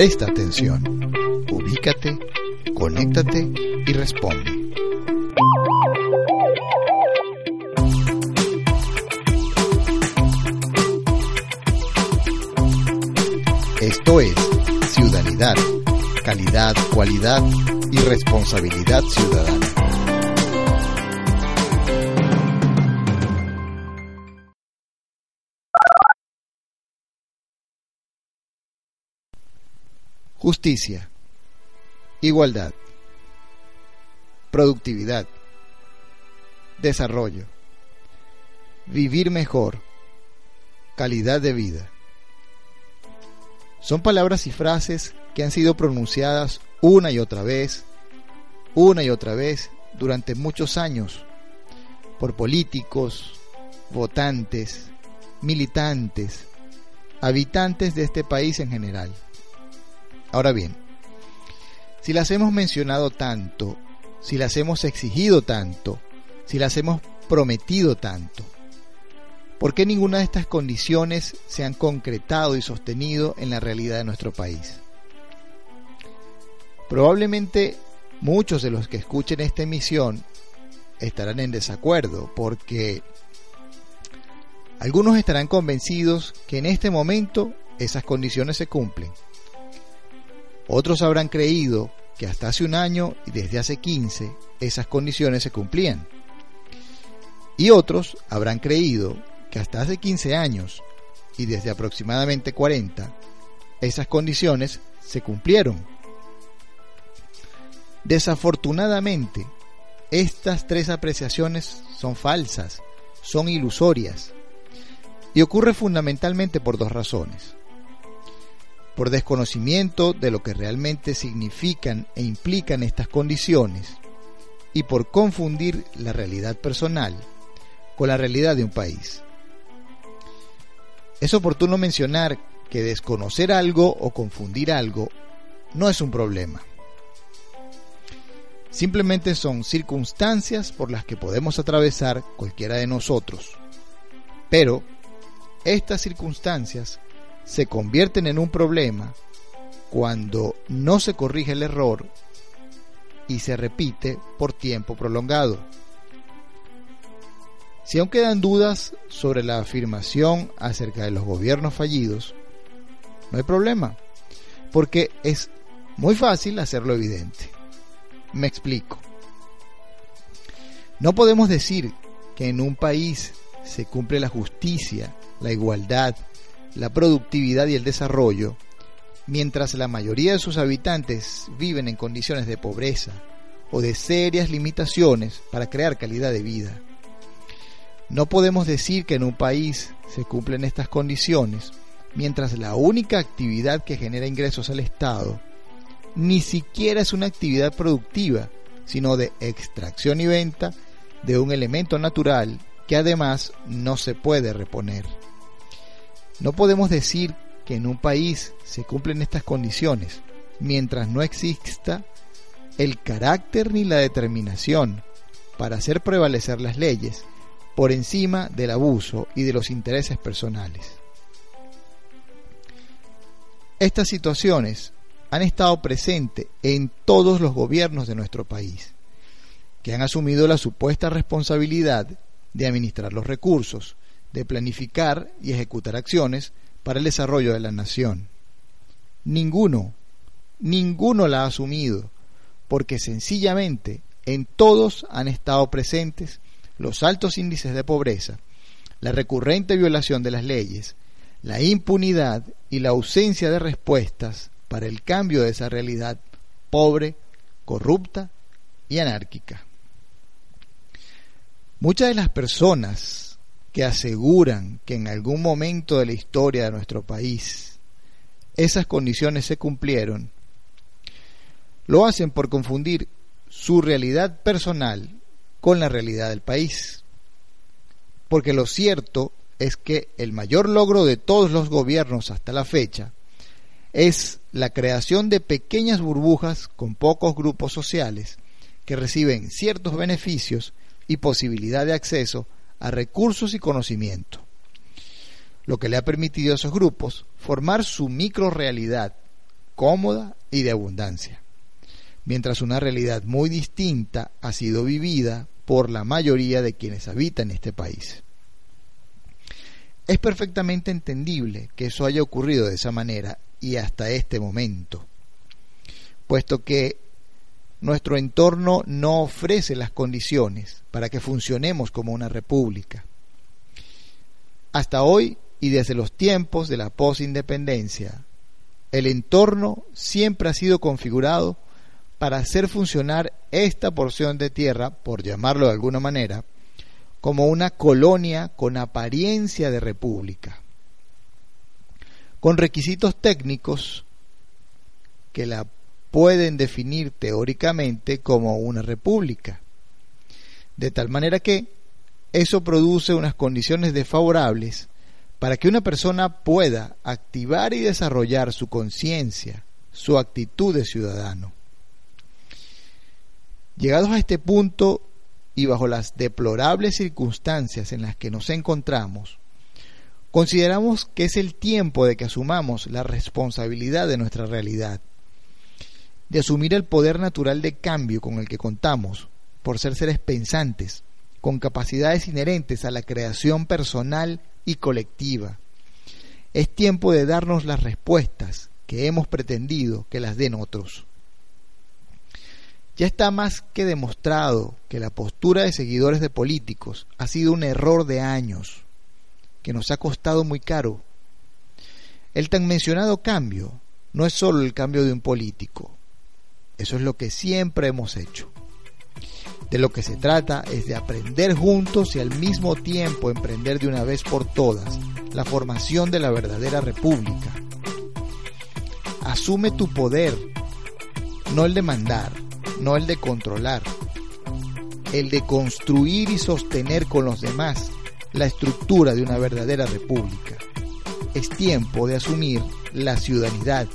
Presta atención, ubícate, conéctate y responde. Esto es Ciudadanidad, calidad, cualidad y responsabilidad ciudadana. Justicia, igualdad, productividad, desarrollo, vivir mejor, calidad de vida. Son palabras y frases que han sido pronunciadas una y otra vez, una y otra vez durante muchos años por políticos, votantes, militantes, habitantes de este país en general. Ahora bien, si las hemos mencionado tanto, si las hemos exigido tanto, si las hemos prometido tanto, ¿por qué ninguna de estas condiciones se han concretado y sostenido en la realidad de nuestro país? Probablemente muchos de los que escuchen esta emisión estarán en desacuerdo porque algunos estarán convencidos que en este momento esas condiciones se cumplen. Otros habrán creído que hasta hace un año y desde hace 15 esas condiciones se cumplían. Y otros habrán creído que hasta hace 15 años y desde aproximadamente 40 esas condiciones se cumplieron. Desafortunadamente, estas tres apreciaciones son falsas, son ilusorias, y ocurre fundamentalmente por dos razones. Por desconocimiento de lo que realmente significan e implican estas condiciones, y por confundir la realidad personal con la realidad de un país. Es oportuno mencionar que desconocer algo o confundir algo no es un problema. Simplemente son circunstancias por las que podemos atravesar cualquiera de nosotros. Pero estas circunstancias se convierten en un problema cuando no se corrige el error y se repite por tiempo prolongado. Si aún quedan dudas sobre la afirmación acerca de los gobiernos fallidos, no hay problema, porque es muy fácil hacerlo evidente. Me explico. No podemos decir que en un país se cumple la justicia, la igualdad, la productividad y el desarrollo, mientras la mayoría de sus habitantes viven en condiciones de pobreza o de serias limitaciones para crear calidad de vida. No podemos decir que en un país se cumplen estas condiciones mientras la única actividad que genera ingresos al Estado ni siquiera es una actividad productiva, sino de extracción y venta de un elemento natural que además no se puede reponer. No podemos decir que en un país se cumplen estas condiciones mientras no exista el carácter ni la determinación para hacer prevalecer las leyes por encima del abuso y de los intereses personales. Estas situaciones han estado presentes en todos los gobiernos de nuestro país, que han asumido la supuesta responsabilidad de administrar los recursos, de planificar y ejecutar acciones para el desarrollo de la nación. Ninguno, ninguno la ha asumido, porque sencillamente en todos han estado presentes los altos índices de pobreza, la recurrente violación de las leyes, la impunidad y la ausencia de respuestas para el cambio de esa realidad pobre, corrupta y anárquica. Muchas de las personas que aseguran que en algún momento de la historia de nuestro país esas condiciones se cumplieron, lo hacen por confundir su realidad personal con la realidad del país. Porque lo cierto es que el mayor logro de todos los gobiernos hasta la fecha es la creación de pequeñas burbujas con pocos grupos sociales que reciben ciertos beneficios y posibilidad de acceso a recursos y conocimiento, lo que le ha permitido a esos grupos formar su microrealidad cómoda y de abundancia, mientras una realidad muy distinta ha sido vivida por la mayoría de quienes habitan este país. Es perfectamente entendible que eso haya ocurrido de esa manera y hasta este momento, puesto que nuestro entorno no ofrece las condiciones para que funcionemos como una república. Hasta hoy y desde los tiempos de la posindependencia, el entorno siempre ha sido configurado para hacer funcionar esta porción de tierra, por llamarlo de alguna manera, como una colonia con apariencia de república, con requisitos técnicos que la pueden definir teóricamente como una república. De tal manera que eso produce unas condiciones desfavorables para que una persona pueda activar y desarrollar su conciencia, su actitud de ciudadano. Llegados a este punto y bajo las deplorables circunstancias en las que nos encontramos, consideramos que es el tiempo de que asumamos la responsabilidad de nuestra realidad de asumir el poder natural de cambio con el que contamos, por ser seres pensantes, con capacidades inherentes a la creación personal y colectiva. Es tiempo de darnos las respuestas que hemos pretendido que las den otros. Ya está más que demostrado que la postura de seguidores de políticos ha sido un error de años, que nos ha costado muy caro. El tan mencionado cambio no es solo el cambio de un político, eso es lo que siempre hemos hecho. De lo que se trata es de aprender juntos y al mismo tiempo emprender de una vez por todas la formación de la verdadera república. Asume tu poder, no el de mandar, no el de controlar, el de construir y sostener con los demás la estructura de una verdadera república. Es tiempo de asumir la ciudadanidad